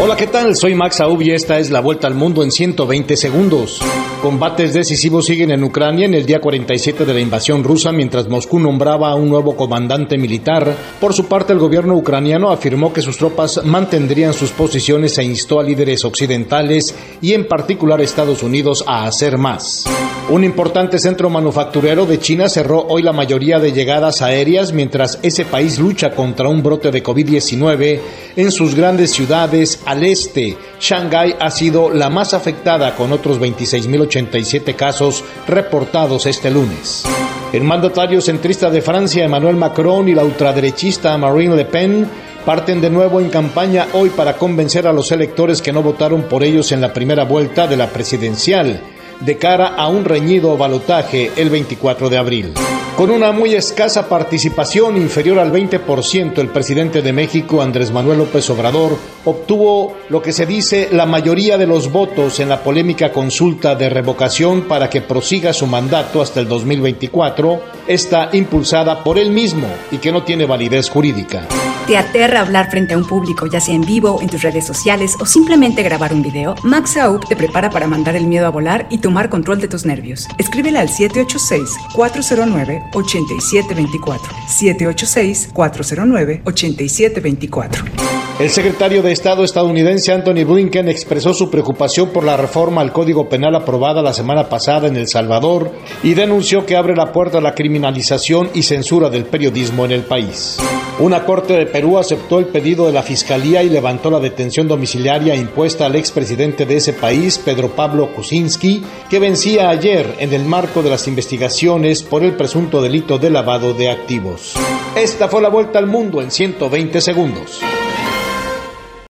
Hola, ¿qué tal? Soy Max Aub y esta es la vuelta al mundo en 120 segundos. Combates decisivos siguen en Ucrania en el día 47 de la invasión rusa mientras Moscú nombraba a un nuevo comandante militar. Por su parte, el gobierno ucraniano afirmó que sus tropas mantendrían sus posiciones e instó a líderes occidentales y en particular Estados Unidos a hacer más. Un importante centro manufacturero de China cerró hoy la mayoría de llegadas aéreas mientras ese país lucha contra un brote de COVID-19 en sus grandes ciudades al este. Shanghái ha sido la más afectada con otros 26.087 casos reportados este lunes. El mandatario centrista de Francia, Emmanuel Macron, y la ultraderechista Marine Le Pen parten de nuevo en campaña hoy para convencer a los electores que no votaron por ellos en la primera vuelta de la presidencial de cara a un reñido balotaje el 24 de abril. Con una muy escasa participación inferior al 20%, el presidente de México, Andrés Manuel López Obrador, obtuvo lo que se dice la mayoría de los votos en la polémica consulta de revocación para que prosiga su mandato hasta el 2024, está impulsada por él mismo y que no tiene validez jurídica. ¿Te aterra hablar frente a un público, ya sea en vivo, en tus redes sociales o simplemente grabar un video? Max Aup te prepara para mandar el miedo a volar y tomar control de tus nervios. Escríbele al 786-409-8724. 786-409-8724. El secretario de Estado estadounidense Anthony Blinken expresó su preocupación por la reforma al Código Penal aprobada la semana pasada en El Salvador y denunció que abre la puerta a la criminalización y censura del periodismo en el país. Una corte de Perú aceptó el pedido de la Fiscalía y levantó la detención domiciliaria impuesta al expresidente de ese país, Pedro Pablo Kuczynski, que vencía ayer en el marco de las investigaciones por el presunto delito de lavado de activos. Esta fue la vuelta al mundo en 120 segundos.